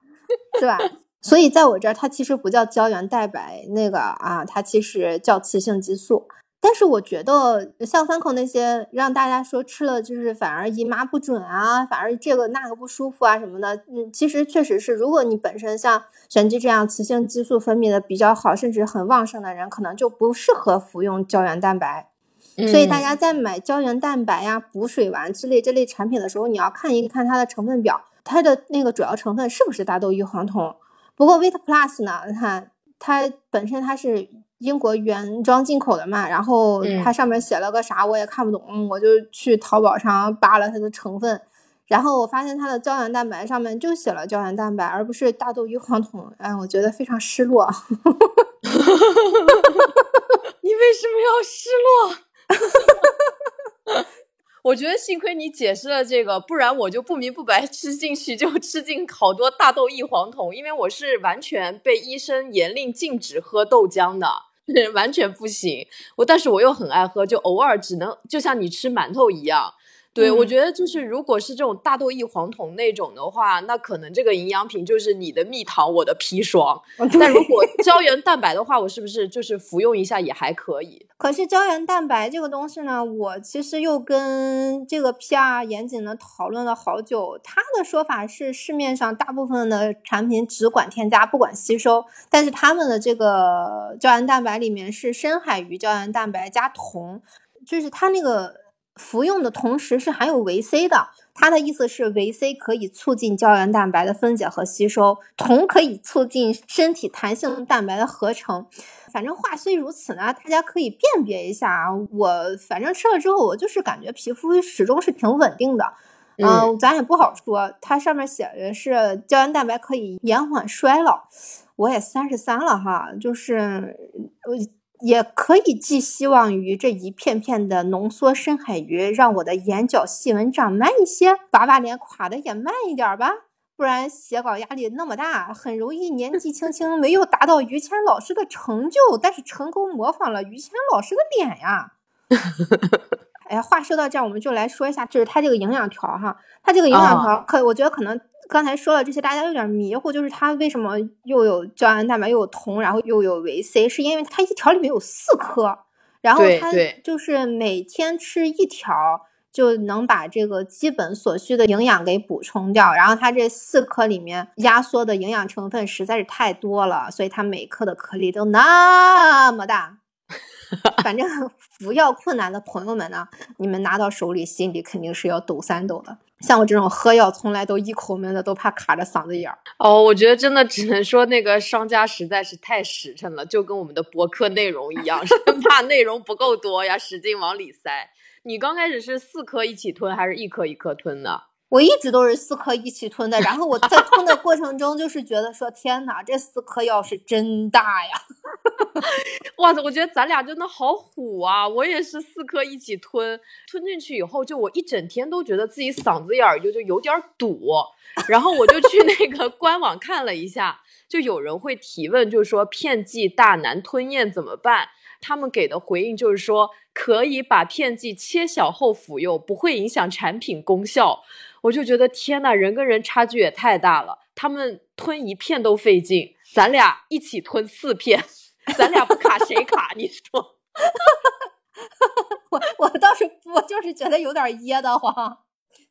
是吧？所以在我这儿，它其实不叫胶原蛋白，那个啊，它其实叫雌性激素。但是我觉得像三口那些让大家说吃了就是反而姨妈不准啊，反而这个那个不舒服啊什么的，嗯，其实确实是，如果你本身像璇玑这样雌性激素分泌的比较好，甚至很旺盛的人，可能就不适合服用胶原蛋白。所以大家在买胶原蛋白呀、补水丸之类这类产品的时候，你要看一看它的成分表，它的那个主要成分是不是大豆异黄酮。不过 Vita Plus 呢，它它本身它是英国原装进口的嘛，然后它上面写了个啥我也看不懂，我就去淘宝上扒了它的成分，然后我发现它的胶原蛋白上面就写了胶原蛋白，而不是大豆异黄酮，哎，我觉得非常失落。你为什么要失落？我觉得幸亏你解释了这个，不然我就不明不白吃进去就吃进好多大豆异黄酮，因为我是完全被医生严令禁止喝豆浆的。完全不行。我但是我又很爱喝，就偶尔只能就像你吃馒头一样。对，我觉得就是如果是这种大豆异黄酮那种的话，那可能这个营养品就是你的蜜糖，我的砒霜。但如果胶原蛋白的话，我是不是就是服用一下也还可以？可是胶原蛋白这个东西呢，我其实又跟这个 PR 严谨的讨论了好久。他的说法是，市面上大部分的产品只管添加不管吸收，但是他们的这个胶原蛋白里面是深海鱼胶原蛋白加铜，就是它那个。服用的同时是含有维 C 的，它的意思是维 C 可以促进胶原蛋白的分解和吸收，铜可以促进身体弹性蛋白的合成。反正话虽如此呢，大家可以辨别一下啊。我反正吃了之后，我就是感觉皮肤始终是挺稳定的。嗯，咱也不好说，它上面写的是胶原蛋白可以延缓衰老。我也三十三了哈，就是我。也可以寄希望于这一片片的浓缩深海鱼，让我的眼角细纹长慢一些，把把脸垮的也慢一点吧。不然写稿压力那么大，很容易年纪轻轻没有达到于谦老师的成就，但是成功模仿了于谦老师的脸呀。哎呀，话说到这儿，我们就来说一下，就是它这个营养条哈，它这个营养条可，我觉得可能。刚才说了这些，大家有点迷糊，就是它为什么又有胶原蛋白，又有铜，然后又有维 C，是因为它一条里面有四颗，然后它就是每天吃一条就能把这个基本所需的营养给补充掉，然后它这四颗里面压缩的营养成分实在是太多了，所以它每颗的颗粒都那么大。反正服药困难的朋友们呢，你们拿到手里心里肯定是要抖三抖的。像我这种喝药从来都一口闷的，都怕卡着嗓子眼儿。哦，我觉得真的只能说那个商家实在是太实诚了，就跟我们的博客内容一样，生怕 内容不够多呀，使劲往里塞。你刚开始是四颗一起吞，还是一颗一颗吞的？我一直都是四颗一起吞的，然后我在吞的过程中，就是觉得说，天哪，这四颗药是真大呀！哇塞，我觉得咱俩真的好虎啊！我也是四颗一起吞，吞进去以后，就我一整天都觉得自己嗓子眼儿就就有点堵，然后我就去那个 官网看了一下，就有人会提问，就是说片剂大难吞咽怎么办？他们给的回应就是说，可以把片剂切小后服用，不会影响产品功效。我就觉得天呐，人跟人差距也太大了。他们吞一片都费劲，咱俩一起吞四片，咱俩不卡谁卡？你说？我我倒是我就是觉得有点噎得慌。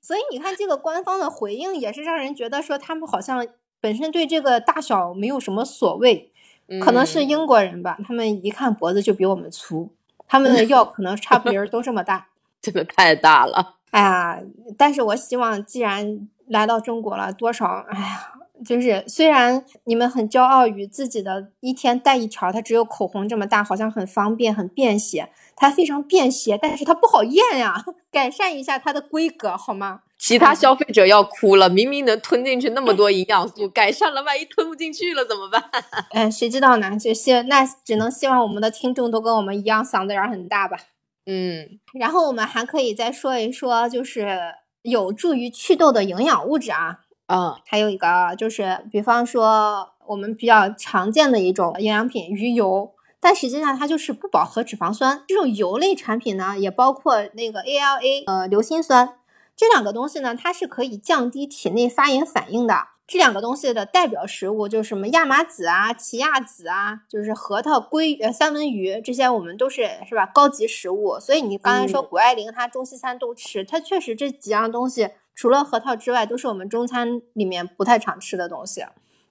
所以你看，这个官方的回应也是让人觉得说他们好像本身对这个大小没有什么所谓。可能是英国人吧，他们一看脖子就比我们粗，他们的药可能差不离儿都这么大，这个太大了。哎呀，但是我希望，既然来到中国了，多少，哎呀，就是虽然你们很骄傲于自己的一天带一条，它只有口红这么大，好像很方便、很便携，它非常便携，但是它不好咽呀，改善一下它的规格好吗？其他消费者要哭了，明明能吞进去那么多营养素，改善了，万一吞不进去了怎么办？哎，谁知道呢？就希那只能希望我们的听众都跟我们一样，嗓子眼很大吧。嗯，然后我们还可以再说一说，就是有助于祛痘的营养物质啊。嗯，还有一个就是，比方说我们比较常见的一种营养品鱼油，但实际上它就是不饱和脂肪酸。这种油类产品呢，也包括那个 ALA 呃硫辛酸，这两个东西呢，它是可以降低体内发炎反应的。这两个东西的代表食物就是什么亚麻籽啊、奇亚籽啊，就是核桃、鲑呃三文鱼这些，我们都是是吧？高级食物。所以你刚才说谷爱凌她中西餐都吃，她确实这几样东西除了核桃之外，都是我们中餐里面不太常吃的东西。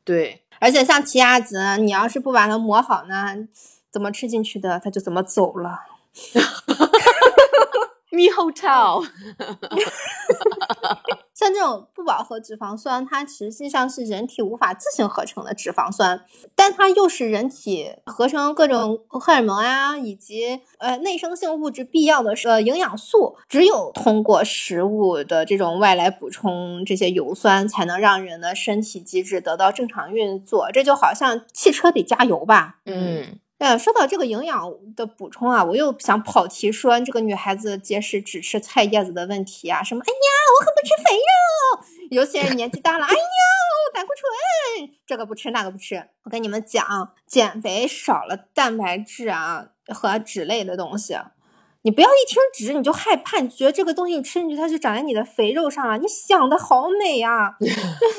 对，而且像奇亚籽，你要是不把它磨好呢，怎么吃进去的，它就怎么走了。Me Hotel，像这种不饱和脂肪酸，它实际上是人体无法自行合成的脂肪酸，但它又是人体合成各种荷尔蒙啊，以及呃内生性物质必要的呃营养素。只有通过食物的这种外来补充这些油酸，才能让人的身体机制得到正常运作。这就好像汽车得加油吧？嗯。呃，说到这个营养的补充啊，我又想跑题说这个女孩子节食只吃菜叶子的问题啊，什么？哎呀，我可不吃肥肉，尤其是年纪大了，哎呀，胆固醇，这个不吃那个不吃。我跟你们讲，减肥少了蛋白质啊和脂类的东西，你不要一听脂你就害怕，你觉得这个东西你吃进去它就长在你的肥肉上了。你想的好美啊，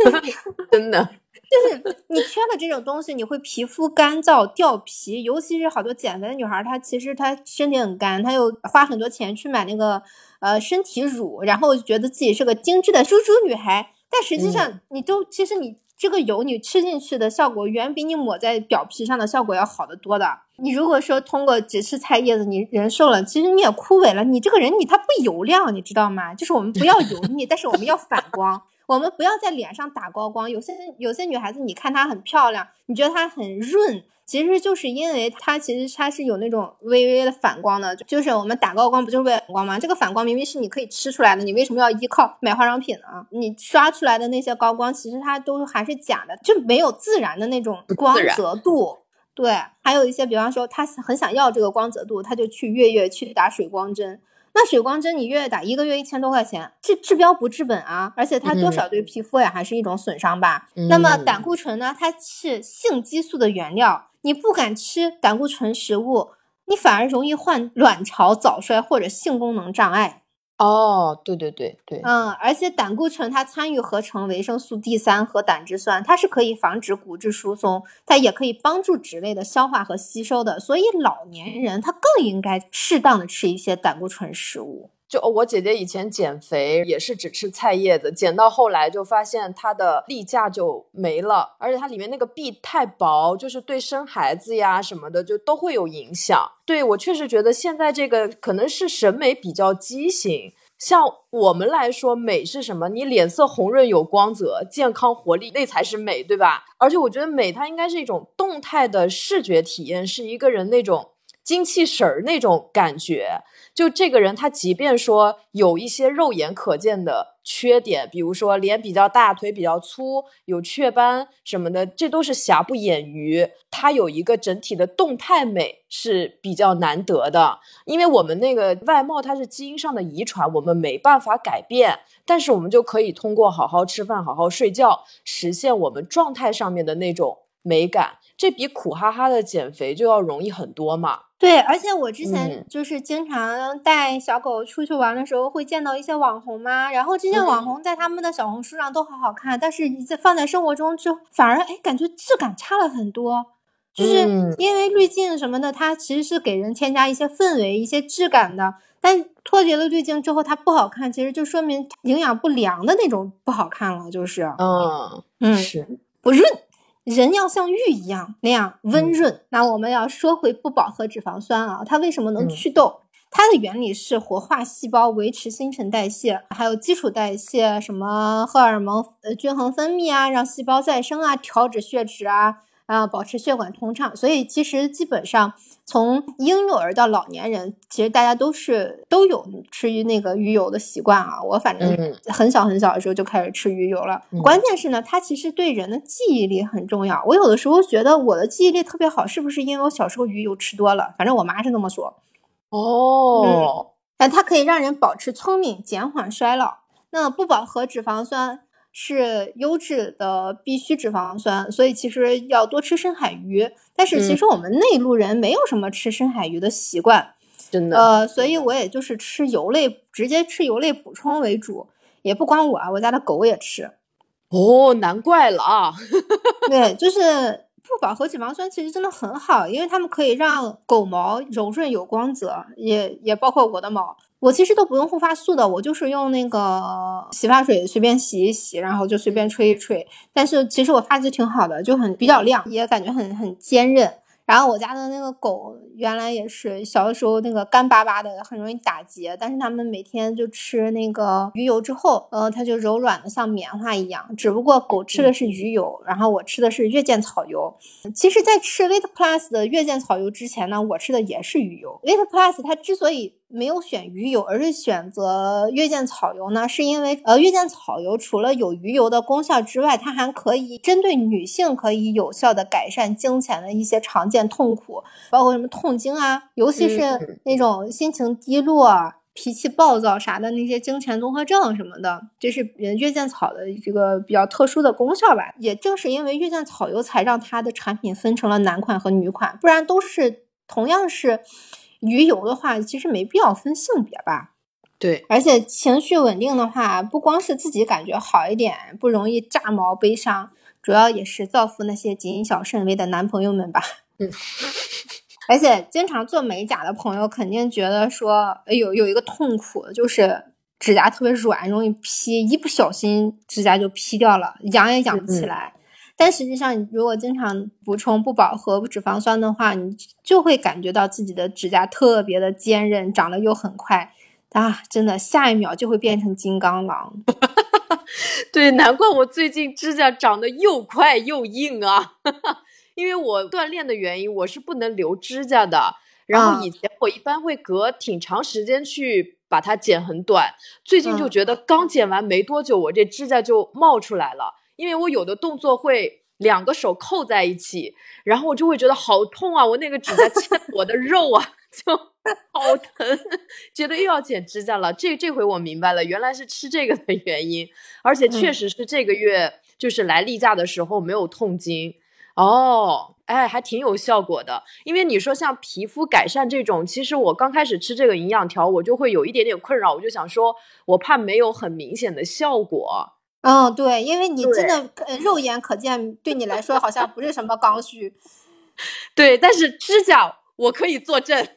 真的。就是你缺了这种东西，你会皮肤干燥掉皮，尤其是好多减肥的女孩，她其实她身体很干，她又花很多钱去买那个呃身体乳，然后觉得自己是个精致的猪猪女孩，但实际上你都其实你这个油你吃进去的效果远比你抹在表皮上的效果要好得多的。你如果说通过只吃菜叶子你人瘦了，其实你也枯萎了，你这个人你他不油亮，你知道吗？就是我们不要油腻，但是我们要反光。我们不要在脸上打高光。有些有些女孩子，你看她很漂亮，你觉得她很润，其实就是因为她其实她是有那种微微的反光的。就是我们打高光不就是为了反光吗？这个反光明明是你可以吃出来的，你为什么要依靠买化妆品呢？你刷出来的那些高光，其实它都还是假的，就没有自然的那种光泽度。对，还有一些，比方说他很想要这个光泽度，他就去月月去打水光针。那水光针你月月打一个月一千多块钱，这治标不治本啊！而且它多少对皮肤也还是一种损伤吧。那么胆固醇呢？它是性激素的原料，你不敢吃胆固醇食物，你反而容易患卵巢早衰或者性功能障碍。哦，对对对对，嗯，而且胆固醇它参与合成维生素 D 三和胆汁酸，它是可以防止骨质疏松，它也可以帮助脂类的消化和吸收的，所以老年人他更应该适当的吃一些胆固醇食物。就我姐姐以前减肥也是只吃菜叶子，减到后来就发现她的例假就没了，而且它里面那个壁太薄，就是对生孩子呀什么的就都会有影响。对我确实觉得现在这个可能是审美比较畸形，像我们来说美是什么？你脸色红润有光泽、健康活力，那才是美，对吧？而且我觉得美它应该是一种动态的视觉体验，是一个人那种。精气神儿那种感觉，就这个人，他即便说有一些肉眼可见的缺点，比如说脸比较大、腿比较粗、有雀斑什么的，这都是瑕不掩瑜。他有一个整体的动态美是比较难得的，因为我们那个外貌它是基因上的遗传，我们没办法改变，但是我们就可以通过好好吃饭、好好睡觉，实现我们状态上面的那种美感。这比苦哈哈的减肥就要容易很多嘛。对，而且我之前就是经常带小狗出去玩的时候，会见到一些网红嘛。然后这些网红在他们的小红书上都好好看，但是你在放在生活中就反而哎，感觉质感差了很多。就是因为滤镜什么的，它其实是给人添加一些氛围、一些质感的。但脱离了滤镜之后，它不好看，其实就说明营养不良的那种不好看了，就是。嗯嗯，是不润。人要像玉一样那样温润。那我们要说回不饱和脂肪酸啊，它为什么能祛痘？它的原理是活化细胞，维持新陈代谢，还有基础代谢，什么荷尔蒙呃均衡分泌啊，让细胞再生啊，调脂血脂啊。啊，保持血管通畅，所以其实基本上从婴幼儿到老年人，其实大家都是都有吃鱼那个鱼油的习惯啊。我反正很小很小的时候就开始吃鱼油了。关键是呢，它其实对人的记忆力很重要。我有的时候觉得我的记忆力特别好，是不是因为我小时候鱼油吃多了？反正我妈是这么说。哦，但它可以让人保持聪明，减缓衰老。那不饱和脂肪酸。是优质的必需脂肪酸，所以其实要多吃深海鱼。但是其实我们内陆人没有什么吃深海鱼的习惯，真的。呃，所以我也就是吃油类，直接吃油类补充为主。也不光我啊，我家的狗也吃。哦，难怪了啊。对，就是不饱和脂肪酸其实真的很好，因为它们可以让狗毛柔顺有光泽，也也包括我的毛。我其实都不用护发素的，我就是用那个洗发水随便洗一洗，然后就随便吹一吹。但是其实我发质挺好的，就很比较亮，也感觉很很坚韧。然后我家的那个狗原来也是小的时候那个干巴巴的，很容易打结。但是它们每天就吃那个鱼油之后，呃，它就柔软的像棉花一样。只不过狗吃的是鱼油，然后我吃的是月见草油。其实，在吃 Vit Plus 的月见草油之前呢，我吃的也是鱼油。Vit Plus 它之所以没有选鱼油，而是选择月见草油呢，是因为呃，月见草油除了有鱼油的功效之外，它还可以针对女性可以有效的改善经前的一些常见痛苦，包括什么痛经啊，尤其是那种心情低落、脾气暴躁啥的那些经前综合症什么的，这是月见草的这个比较特殊的功效吧。也正是因为月见草油才让它的产品分成了男款和女款，不然都是同样是鱼油的话，其实没必要分性别吧。对，而且情绪稳定的话，不光是自己感觉好一点，不容易炸毛悲伤，主要也是造福那些谨小慎微的男朋友们吧。嗯。而且经常做美甲的朋友肯定觉得说，有有一个痛苦，就是指甲特别软，容易劈，一不小心指甲就劈掉了，养也养不起来。但实际上，你如果经常补充不饱和脂肪酸的话，你就会感觉到自己的指甲特别的坚韧，长得又很快啊！真的，下一秒就会变成金刚狼。对，难怪我最近指甲长得又快又硬啊。因为我锻炼的原因，我是不能留指甲的。然后以前我一般会隔挺长时间去把它剪很短，最近就觉得刚剪完没多久，我这指甲就冒出来了。因为我有的动作会两个手扣在一起，然后我就会觉得好痛啊！我那个指甲切 我的肉啊，就好疼，觉得又要剪指甲了。这这回我明白了，原来是吃这个的原因，而且确实是这个月就是来例假的时候没有痛经。哦，哎，还挺有效果的。因为你说像皮肤改善这种，其实我刚开始吃这个营养条，我就会有一点点困扰。我就想说，我怕没有很明显的效果。嗯，对，因为你真的肉眼可见，对你来说好像不是什么刚需。对，但是指甲我可以作证，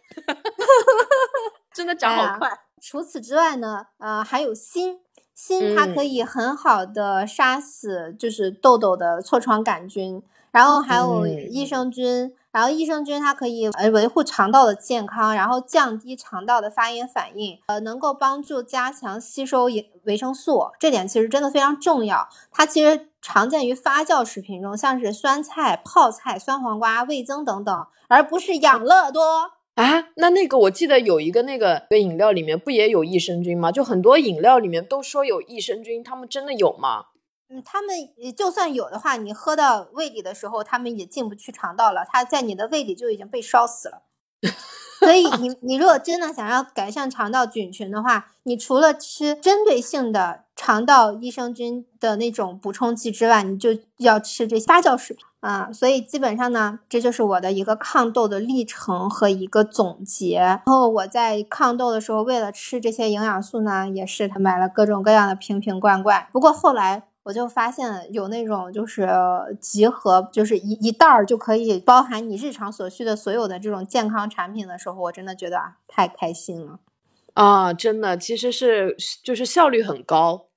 真的长好快。除此之外呢，呃，还有锌，锌它可以很好的杀死就是痘痘的痤疮杆菌。然后还有益生菌，然后益生菌它可以呃维护肠道的健康，然后降低肠道的发炎反应，呃，能够帮助加强吸收维维生素，这点其实真的非常重要。它其实常见于发酵食品中，像是酸菜、泡菜、酸黄瓜、味增等等，而不是养乐多啊。那那个我记得有一个那个饮料里面不也有益生菌吗？就很多饮料里面都说有益生菌，他们真的有吗？嗯，他们就算有的话，你喝到胃里的时候，他们也进不去肠道了，它在你的胃里就已经被烧死了。所以你你如果真的想要改善肠道菌群的话，你除了吃针对性的肠道益生菌的那种补充剂之外，你就要吃这发酵食品啊。所以基本上呢，这就是我的一个抗痘的历程和一个总结。然后我在抗痘的时候，为了吃这些营养素呢，也是买了各种各样的瓶瓶罐罐。不过后来。我就发现有那种就是集合，就是一一袋儿就可以包含你日常所需的所有的这种健康产品的时候，我真的觉得啊，太开心了啊！真的，其实是就是效率很高，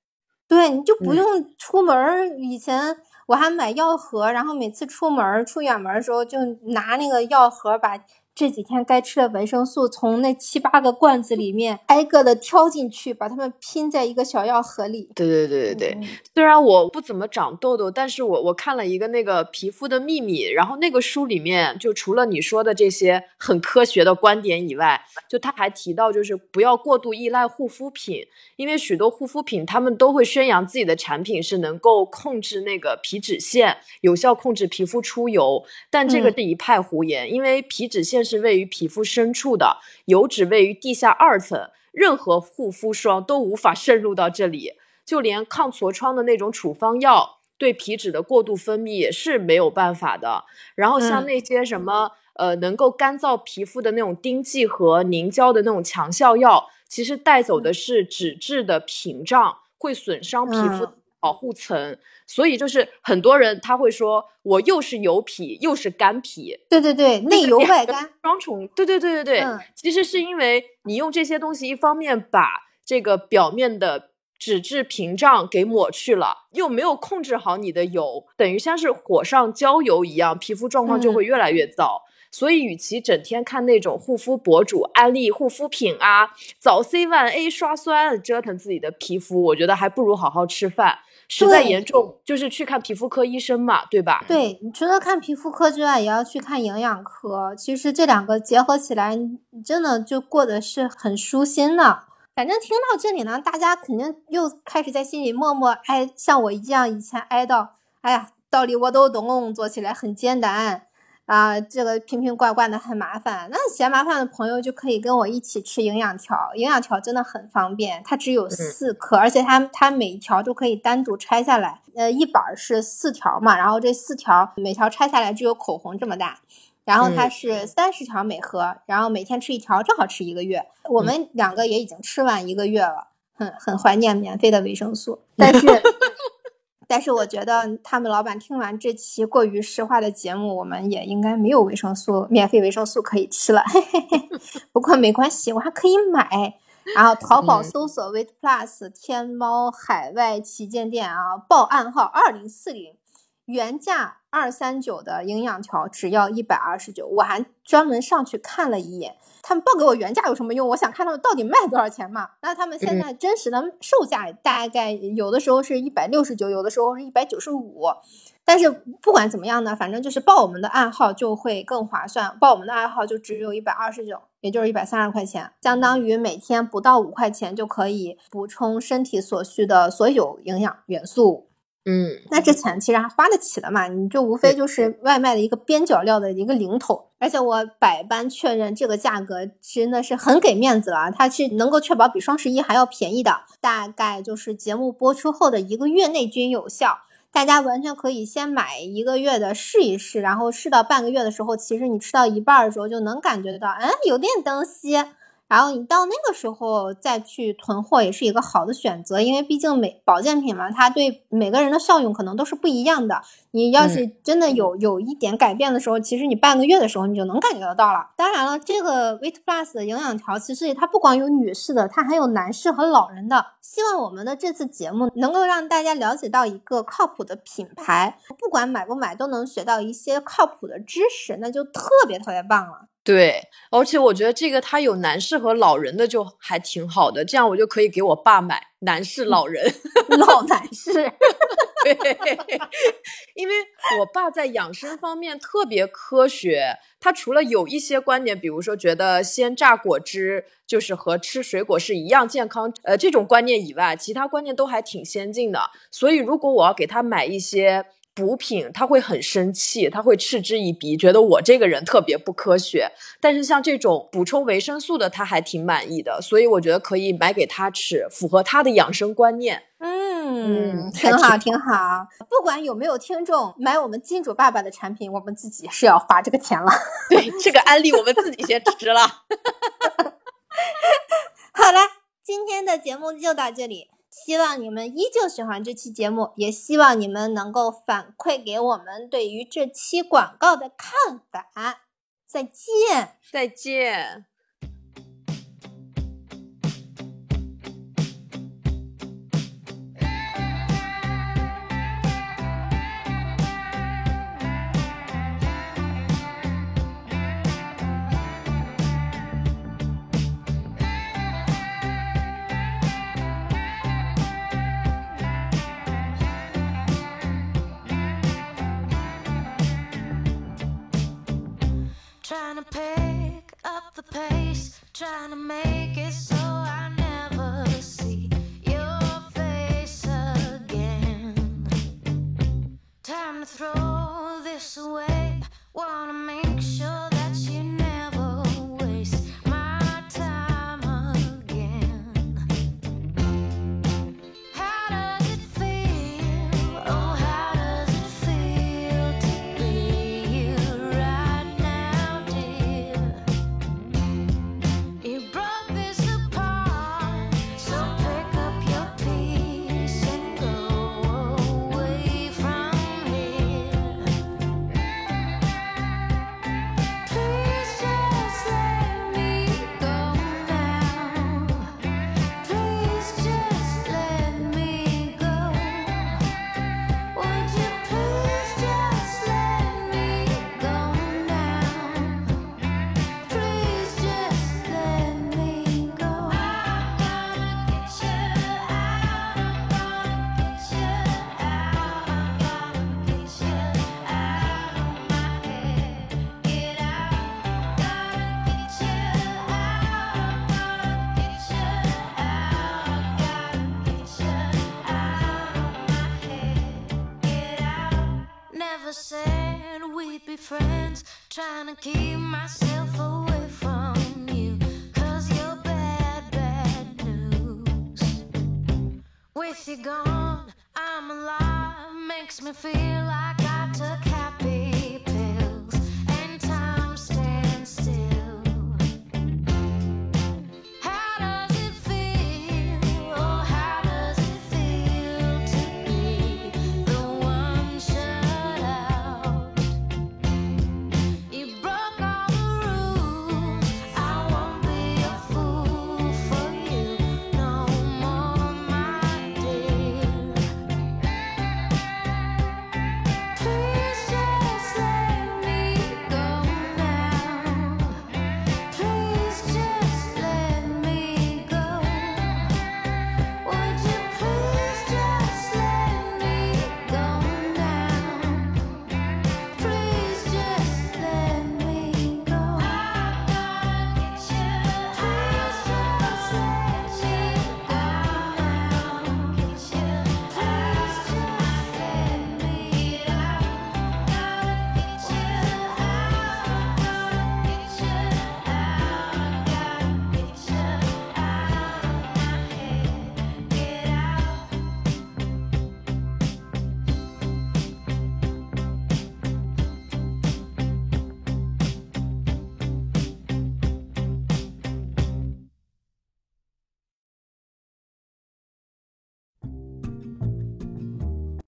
对，你就不用出门。以前我还买药盒，然后每次出门出远门的时候，就拿那个药盒把。这几天该吃的维生素，从那七八个罐子里面挨个的挑进去，把它们拼在一个小药盒里。对对对对对。虽然我不怎么长痘痘，但是我我看了一个那个皮肤的秘密，然后那个书里面就除了你说的这些很科学的观点以外，就他还提到就是不要过度依赖护肤品，因为许多护肤品他们都会宣扬自己的产品是能够控制那个皮脂腺，有效控制皮肤出油，但这个是一派胡言，因为皮脂腺。是位于皮肤深处的，油脂位于地下二层，任何护肤霜都无法渗入到这里，就连抗痤疮的那种处方药，对皮脂的过度分泌也是没有办法的。然后像那些什么呃能够干燥皮肤的那种丁剂和凝胶的那种强效药，其实带走的是脂质的屏障，会损伤皮肤。保护层，所以就是很多人他会说，我又是油皮又是干皮，对对对，内油外干双重，对对对对对，其实是因为你用这些东西，一方面把这个表面的脂质屏障给抹去了，又没有控制好你的油，等于像是火上浇油一样，皮肤状况就会越来越糟。所以，与其整天看那种护肤博主安利护肤品啊，早 C 晚 A 刷酸，折腾自己的皮肤，我觉得还不如好好吃饭。实在严重，就是去看皮肤科医生嘛，对吧？对你除了看皮肤科之外，也要去看营养科。其实这两个结合起来，真的就过得是很舒心的。反正听到这里呢，大家肯定又开始在心里默默哀，像我一样以前哀悼，哎呀，道理我都懂，做起来很艰难。啊，这个瓶瓶罐罐的很麻烦。那嫌麻烦的朋友就可以跟我一起吃营养条，营养条真的很方便，它只有四颗，而且它它每一条都可以单独拆下来。呃，一板是四条嘛，然后这四条每条拆下来只有口红这么大，然后它是三十条每盒，然后每天吃一条，正好吃一个月。我们两个也已经吃完一个月了，很很怀念免费的维生素，但是。但是我觉得他们老板听完这期过于实话的节目，我们也应该没有维生素免费维生素可以吃了。嘿嘿嘿。不过没关系，我还可以买。然后淘宝搜索 Weight Plus，天猫海外旗舰店啊，报暗号二零四零，原价二三九的营养条只要一百二十九，我还专门上去看了一眼。他们报给我原价有什么用？我想看他们到底卖多少钱嘛。那他们现在真实的售价大概有的时候是一百六十九，有的时候是一百九十五。但是不管怎么样呢，反正就是报我们的暗号就会更划算。报我们的暗号就只有一百二十九，也就是一百三十块钱，相当于每天不到五块钱就可以补充身体所需的所有营养元素。嗯，那这钱其实还花得起的嘛？你就无非就是外卖的一个边角料的一个零头，而且我百般确认这个价格真的是很给面子了，它是能够确保比双十一还要便宜的，大概就是节目播出后的一个月内均有效，大家完全可以先买一个月的试一试，然后试到半个月的时候，其实你吃到一半的时候就能感觉得到，嗯，有点东西。然后你到那个时候再去囤货也是一个好的选择，因为毕竟每保健品嘛，它对每个人的效用可能都是不一样的。你要是真的有有一点改变的时候，其实你半个月的时候你就能感觉得到了。当然了，这个 Weight Plus 的营养条其实它不光有女士的，它还有男士和老人的。希望我们的这次节目能够让大家了解到一个靠谱的品牌，不管买不买都能学到一些靠谱的知识，那就特别特别棒了。对，而且我觉得这个它有男士和老人的就还挺好的，这样我就可以给我爸买男士、老人、老男士。对，因为我爸在养生方面特别科学，他除了有一些观点，比如说觉得鲜榨果汁就是和吃水果是一样健康，呃，这种观念以外，其他观念都还挺先进的。所以如果我要给他买一些。补品他会很生气，他会嗤之以鼻，觉得我这个人特别不科学。但是像这种补充维生素的，他还挺满意的，所以我觉得可以买给他吃，符合他的养生观念。嗯，挺好，挺好。不管有没有听众买我们金主爸爸的产品，我们自己是要花这个钱了。对，这个安利我们自己先吃了。好了，今天的节目就到这里。希望你们依旧喜欢这期节目，也希望你们能够反馈给我们对于这期广告的看法。再见，再见。Trying to make never said we'd be friends. Trying to keep myself away from you. Cause you're bad, bad news. With you gone, I'm alive. Makes me feel like I took half.